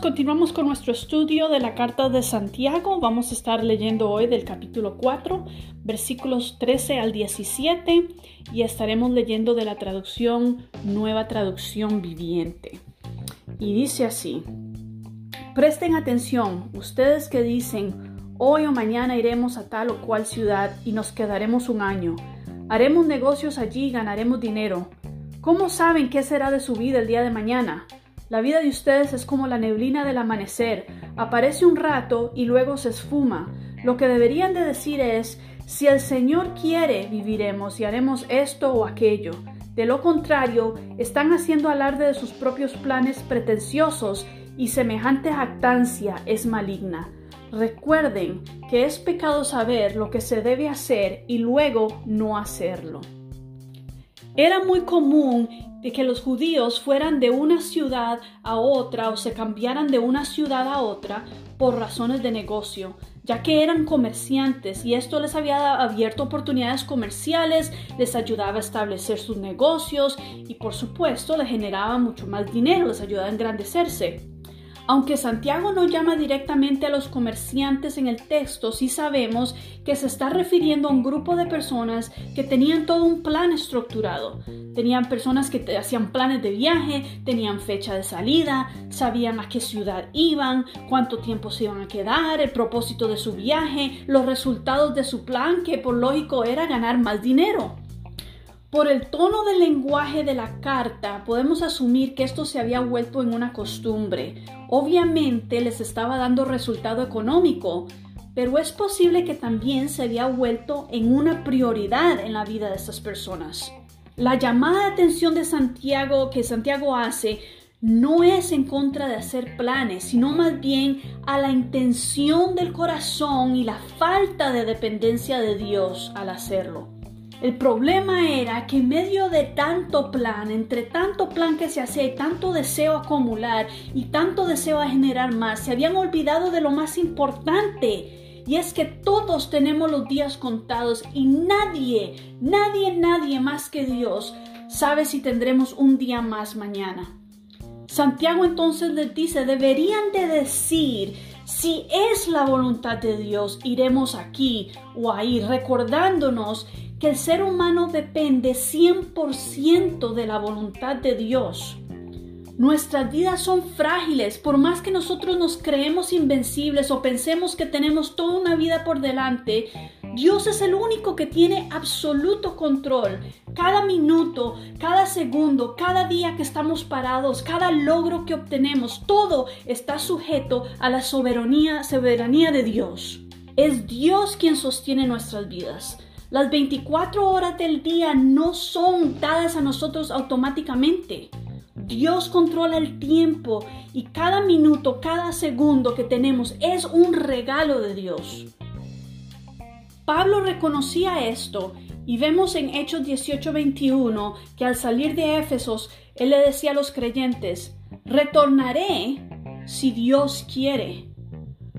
continuamos con nuestro estudio de la carta de Santiago. Vamos a estar leyendo hoy del capítulo 4, versículos 13 al 17 y estaremos leyendo de la traducción Nueva Traducción Viviente. Y dice así, presten atención, ustedes que dicen, hoy o mañana iremos a tal o cual ciudad y nos quedaremos un año, haremos negocios allí y ganaremos dinero. ¿Cómo saben qué será de su vida el día de mañana? La vida de ustedes es como la neblina del amanecer, aparece un rato y luego se esfuma. Lo que deberían de decir es, si el Señor quiere, viviremos y haremos esto o aquello. De lo contrario, están haciendo alarde de sus propios planes pretenciosos y semejante jactancia es maligna. Recuerden que es pecado saber lo que se debe hacer y luego no hacerlo. Era muy común de que los judíos fueran de una ciudad a otra o se cambiaran de una ciudad a otra por razones de negocio, ya que eran comerciantes y esto les había abierto oportunidades comerciales, les ayudaba a establecer sus negocios y por supuesto les generaba mucho más dinero, les ayudaba a engrandecerse. Aunque Santiago no llama directamente a los comerciantes en el texto, sí sabemos que se está refiriendo a un grupo de personas que tenían todo un plan estructurado. Tenían personas que hacían planes de viaje, tenían fecha de salida, sabían a qué ciudad iban, cuánto tiempo se iban a quedar, el propósito de su viaje, los resultados de su plan, que por lógico era ganar más dinero. Por el tono del lenguaje de la carta, podemos asumir que esto se había vuelto en una costumbre. Obviamente les estaba dando resultado económico, pero es posible que también se había vuelto en una prioridad en la vida de estas personas. La llamada de atención de Santiago que Santiago hace no es en contra de hacer planes, sino más bien a la intención del corazón y la falta de dependencia de Dios al hacerlo. El problema era que en medio de tanto plan, entre tanto plan que se hacía y tanto deseo acumular y tanto deseo a generar más, se habían olvidado de lo más importante. Y es que todos tenemos los días contados y nadie, nadie, nadie más que Dios sabe si tendremos un día más mañana. Santiago entonces les dice, deberían de decir, si es la voluntad de Dios, iremos aquí o ahí, recordándonos que el ser humano depende 100% de la voluntad de Dios. Nuestras vidas son frágiles, por más que nosotros nos creemos invencibles o pensemos que tenemos toda una vida por delante, Dios es el único que tiene absoluto control. Cada minuto, cada segundo, cada día que estamos parados, cada logro que obtenemos, todo está sujeto a la soberanía, soberanía de Dios. Es Dios quien sostiene nuestras vidas. Las 24 horas del día no son dadas a nosotros automáticamente. Dios controla el tiempo y cada minuto, cada segundo que tenemos es un regalo de Dios. Pablo reconocía esto y vemos en Hechos 18:21 que al salir de Éfesos, él le decía a los creyentes, retornaré si Dios quiere.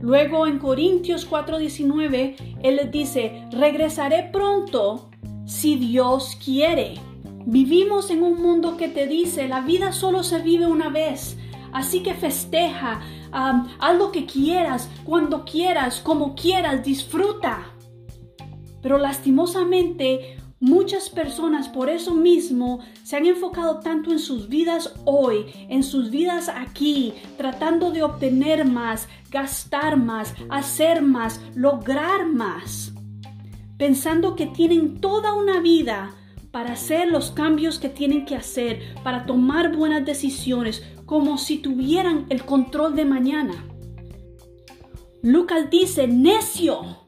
Luego en Corintios 4:19, él les dice, regresaré pronto si Dios quiere. Vivimos en un mundo que te dice, la vida solo se vive una vez, así que festeja, haz lo que quieras, cuando quieras, como quieras, disfruta. Pero lastimosamente Muchas personas por eso mismo se han enfocado tanto en sus vidas hoy, en sus vidas aquí, tratando de obtener más, gastar más, hacer más, lograr más, pensando que tienen toda una vida para hacer los cambios que tienen que hacer, para tomar buenas decisiones, como si tuvieran el control de mañana. Lucas dice, necio,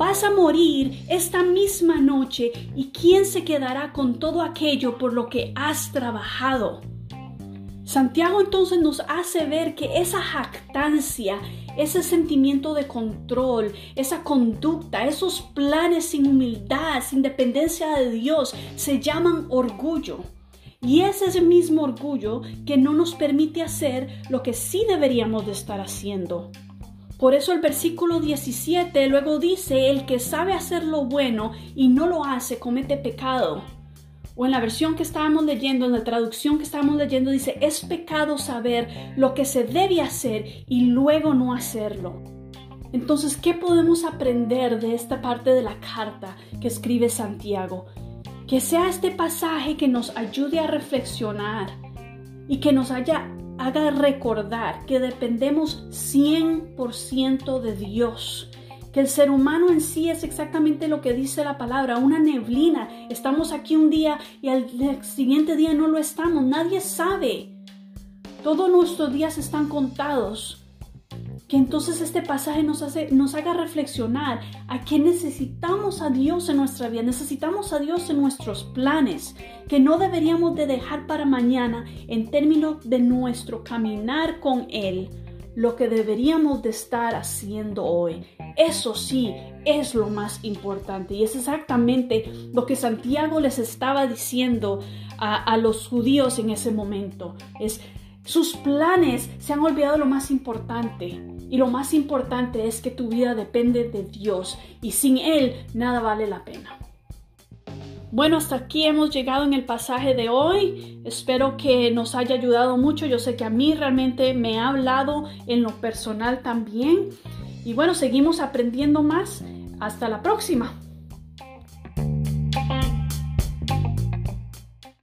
Vas a morir esta misma noche y ¿quién se quedará con todo aquello por lo que has trabajado? Santiago entonces nos hace ver que esa jactancia, ese sentimiento de control, esa conducta, esos planes sin humildad, sin dependencia de Dios, se llaman orgullo. Y es ese mismo orgullo que no nos permite hacer lo que sí deberíamos de estar haciendo. Por eso el versículo 17 luego dice, el que sabe hacer lo bueno y no lo hace comete pecado. o en la versión que estábamos leyendo, en la traducción que estábamos leyendo, dice, es pecado saber lo que se debe hacer y luego no hacerlo. Entonces, ¿qué podemos aprender de esta parte de la carta que escribe Santiago? Que sea este pasaje que nos ayude a reflexionar y que nos haya, haga recordar que dependemos 100% de Dios que el ser humano en sí es exactamente lo que dice la palabra, una neblina. Estamos aquí un día y al siguiente día no lo estamos. Nadie sabe. Todos nuestros días están contados. Que entonces este pasaje nos, hace, nos haga reflexionar a que necesitamos a Dios en nuestra vida, necesitamos a Dios en nuestros planes, que no deberíamos de dejar para mañana en términos de nuestro caminar con Él lo que deberíamos de estar haciendo hoy. Eso sí es lo más importante y es exactamente lo que Santiago les estaba diciendo a, los judíos en ese momento. Es sus planes se han olvidado lo más importante y lo más importante es que tu vida depende de Dios y sin Él nada vale la pena. Bueno, hasta aquí hemos llegado en el pasaje de hoy. Espero que nos haya ayudado mucho. Yo sé que a mí realmente me ha hablado en lo personal también. Y bueno, seguimos aprendiendo más. Hasta la próxima.